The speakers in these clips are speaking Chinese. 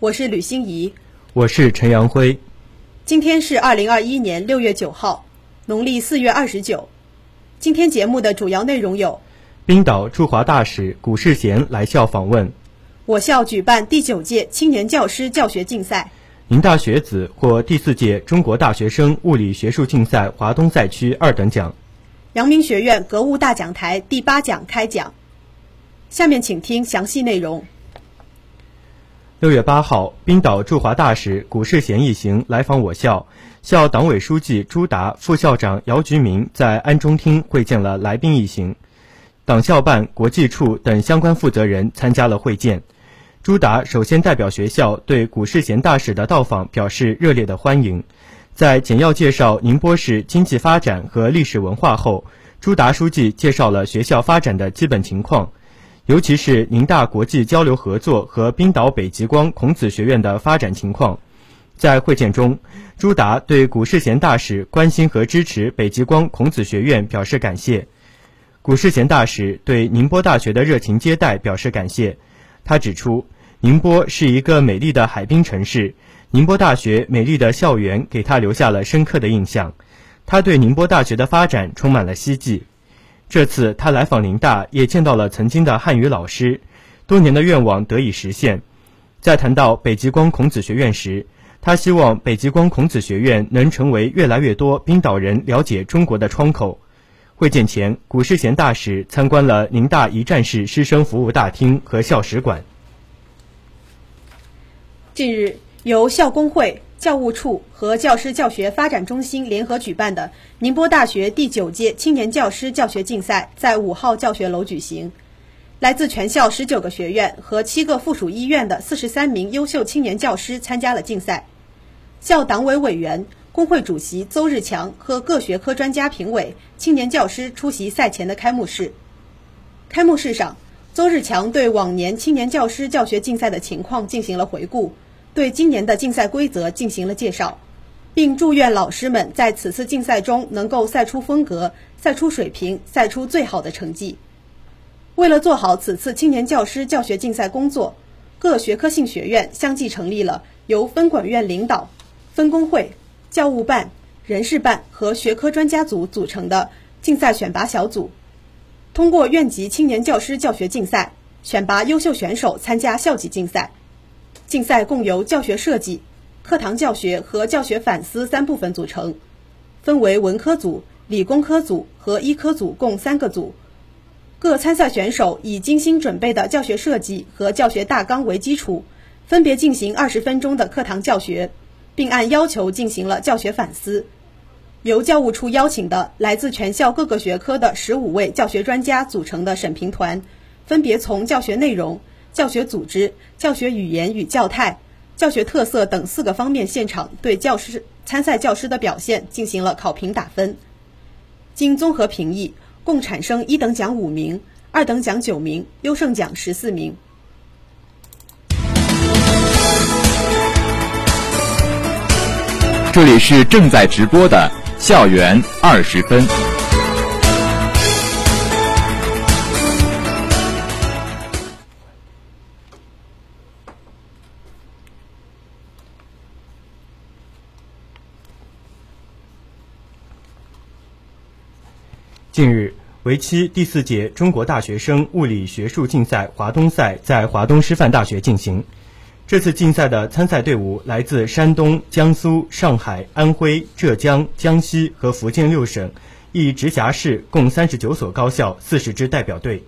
我是吕欣怡，我是陈阳辉。今天是二零二一年六月九号，农历四月二十九。今天节目的主要内容有：冰岛驻华大使古世贤来校访问；我校举办第九届青年教师教学竞赛。宁大学子获第四届中国大学生物理学术竞赛华东赛区二等奖。阳明学院格物大讲台第八讲开讲。下面请听详细内容。六月八号，冰岛驻华大使古世贤一行来访我校，校党委书记朱达、副校长姚菊明在安中厅会见了来宾一行，党校办、国际处等相关负责人参加了会见。朱达首先代表学校对古世贤大使的到访表示热烈的欢迎，在简要介绍宁波市经济发展和历史文化后，朱达书记介绍了学校发展的基本情况，尤其是宁大国际交流合作和冰岛北极光孔子学院的发展情况。在会见中，朱达对古世贤大使关心和支持北极光孔子学院表示感谢，古世贤大使对宁波大学的热情接待表示感谢。他指出，宁波是一个美丽的海滨城市，宁波大学美丽的校园给他留下了深刻的印象。他对宁波大学的发展充满了希冀。这次他来访宁大，也见到了曾经的汉语老师，多年的愿望得以实现。在谈到北极光孔子学院时，他希望北极光孔子学院能成为越来越多冰岛人了解中国的窗口。会见前，古世贤大使参观了宁大一站式师生服务大厅和校史馆。近日，由校工会、教务处和教师教学发展中心联合举办的宁波大学第九届青年教师教学竞赛在五号教学楼举行。来自全校十九个学院和七个附属医院的四十三名优秀青年教师参加了竞赛。校党委委员。工会主席邹日强和各学科专家评委、青年教师出席赛前的开幕式。开幕式上，邹日强对往年青年教师教学竞赛的情况进行了回顾，对今年的竞赛规则进行了介绍，并祝愿老师们在此次竞赛中能够赛出风格、赛出水平、赛出最好的成绩。为了做好此次青年教师教学竞赛工作，各学科性学院相继成立了由分管院领导、分工会。教务办、人事办和学科专家组组成的竞赛选拔小组，通过院级青年教师教学竞赛选拔优秀选手参加校级竞赛。竞赛共由教学设计、课堂教学和教学反思三部分组成，分为文科组、理工科组和医科组共三个组。各参赛选手以精心准备的教学设计和教学大纲为基础，分别进行二十分钟的课堂教学。并按要求进行了教学反思。由教务处邀请的来自全校各个学科的十五位教学专家组成的审评团，分别从教学内容、教学组织、教学语言与教态、教学特色等四个方面，现场对教师参赛教师的表现进行了考评打分。经综合评议，共产生一等奖五名，二等奖九名，优胜奖十四名。这里是正在直播的校园二十分。近日，为期第四届中国大学生物理学术竞赛华东赛在华东师范大学进行。这次竞赛的参赛队伍来自山东、江苏、上海、安徽、浙江、江西和福建六省，一直辖市共三十九所高校，四十支代表队。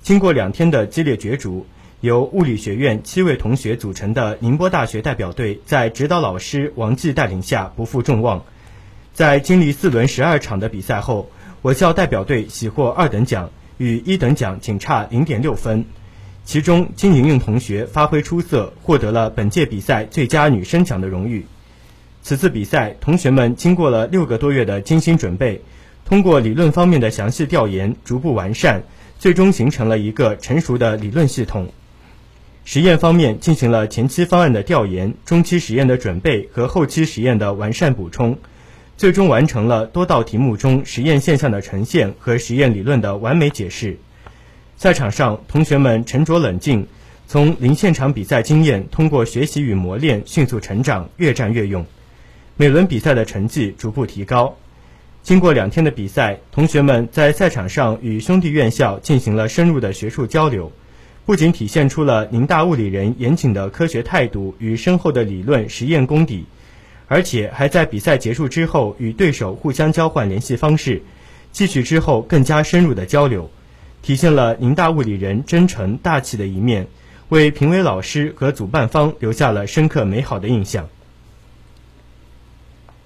经过两天的激烈角逐，由物理学院七位同学组成的宁波大学代表队，在指导老师王继带领下不负众望。在经历四轮十二场的比赛后，我校代表队喜获二等奖，与一等奖仅差零点六分。其中金莹莹同学发挥出色，获得了本届比赛最佳女生奖的荣誉。此次比赛，同学们经过了六个多月的精心准备，通过理论方面的详细调研，逐步完善，最终形成了一个成熟的理论系统。实验方面进行了前期方案的调研、中期实验的准备和后期实验的完善补充，最终完成了多道题目中实验现象的呈现和实验理论的完美解释。赛场上，同学们沉着冷静，从零现场比赛经验通过学习与磨练迅速成长，越战越勇。每轮比赛的成绩逐步提高。经过两天的比赛，同学们在赛场上与兄弟院校进行了深入的学术交流。不仅体现出了宁大物理人严谨的科学态度与深厚的理论实验功底，而且还在比赛结束之后与对手互相交换联系方式，继续之后更加深入的交流，体现了宁大物理人真诚大气的一面，为评委老师和主办方留下了深刻美好的印象。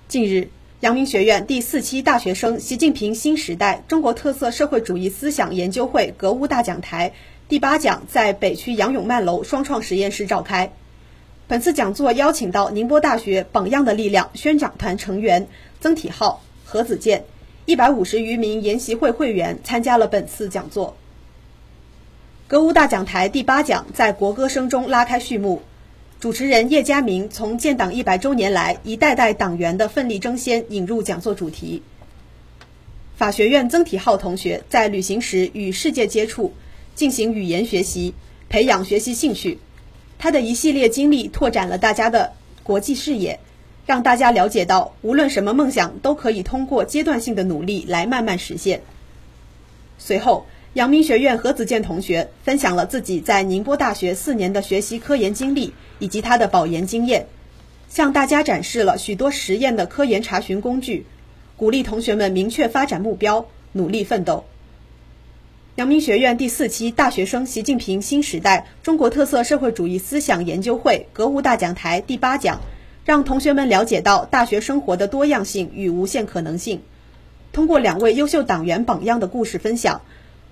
近日，阳明学院第四期大学生习近平新时代中国特色社会主义思想研究会格物大讲台。第八讲在北区杨永曼楼双创实验室召开。本次讲座邀请到宁波大学“榜样的力量”宣讲团成员曾体浩、何子健，一百五十余名研习会会员参加了本次讲座。格物大讲台第八讲在国歌声中拉开序幕。主持人叶佳明从建党一百周年来一代代党员的奋力争先引入讲座主题。法学院曾体浩同学在旅行时与世界接触。进行语言学习，培养学习兴趣。他的一系列经历拓展了大家的国际视野，让大家了解到，无论什么梦想都可以通过阶段性的努力来慢慢实现。随后，阳明学院何子健同学分享了自己在宁波大学四年的学习科研经历以及他的保研经验，向大家展示了许多实验的科研查询工具，鼓励同学们明确发展目标，努力奋斗。阳明学院第四期大学生习近平新时代中国特色社会主义思想研究会格物大讲台第八讲，让同学们了解到大学生活的多样性与无限可能性。通过两位优秀党员榜样的故事分享，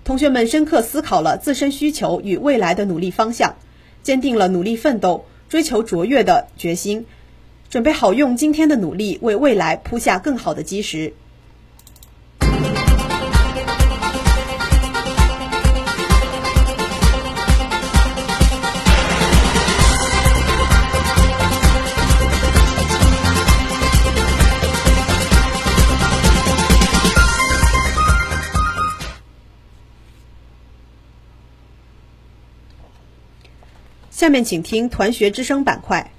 同学们深刻思考了自身需求与未来的努力方向，坚定了努力奋斗、追求卓越的决心，准备好用今天的努力为未来铺下更好的基石。下面请听团学之声板块。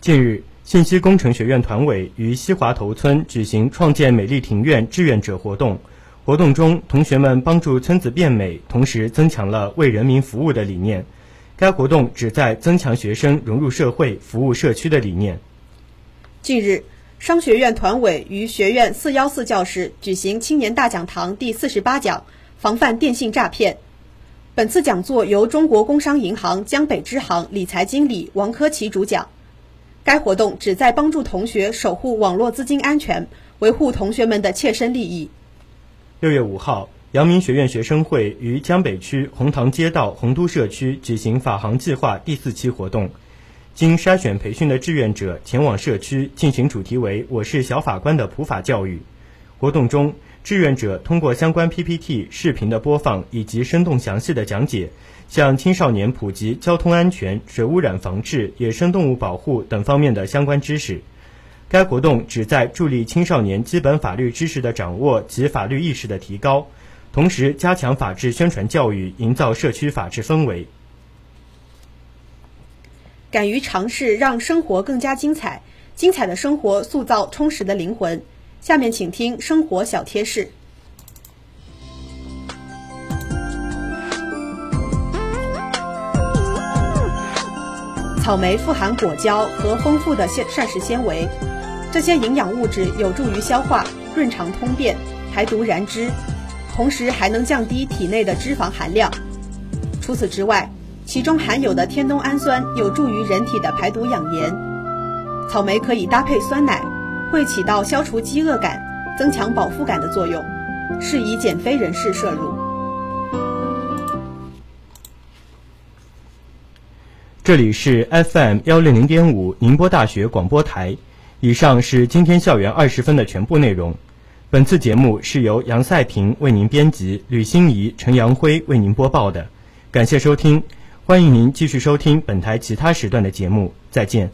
近日，信息工程学院团委于西华头村举行“创建美丽庭院”志愿者活动。活动中，同学们帮助村子变美，同时增强了为人民服务的理念。该活动旨在增强学生融入社会、服务社区的理念。近日，商学院团委于学院四幺四教室举行青年大讲堂第四十八讲，防范电信诈骗。本次讲座由中国工商银行江北支行理财经理王科奇主讲。该活动旨在帮助同学守护网络资金安全，维护同学们的切身利益。六月五号，阳明学院学生会于江北区红塘街道红都社区举行法航计划第四期活动。经筛选培训的志愿者前往社区进行主题为“我是小法官”的普法教育。活动中，志愿者通过相关 PPT、视频的播放以及生动详细的讲解，向青少年普及交通安全、水污染防治、野生动物保护等方面的相关知识。该活动旨在助力青少年基本法律知识的掌握及法律意识的提高，同时加强法治宣传教育，营造社区法治氛围。敢于尝试，让生活更加精彩。精彩的生活塑造充实的灵魂。下面请听生活小贴士。草莓富含果胶和丰富的膳膳食纤维，这些营养物质有助于消化、润肠通便、排毒燃脂，同时还能降低体内的脂肪含量。除此之外，其中含有的天冬氨酸有助于人体的排毒养颜。草莓可以搭配酸奶。会起到消除饥饿感、增强饱腹感的作用，适宜减肥人士摄入。这里是 FM 幺零零点五宁波大学广播台。以上是今天校园二十分的全部内容。本次节目是由杨赛平为您编辑，吕欣怡、陈阳辉为您播报的。感谢收听，欢迎您继续收听本台其他时段的节目。再见。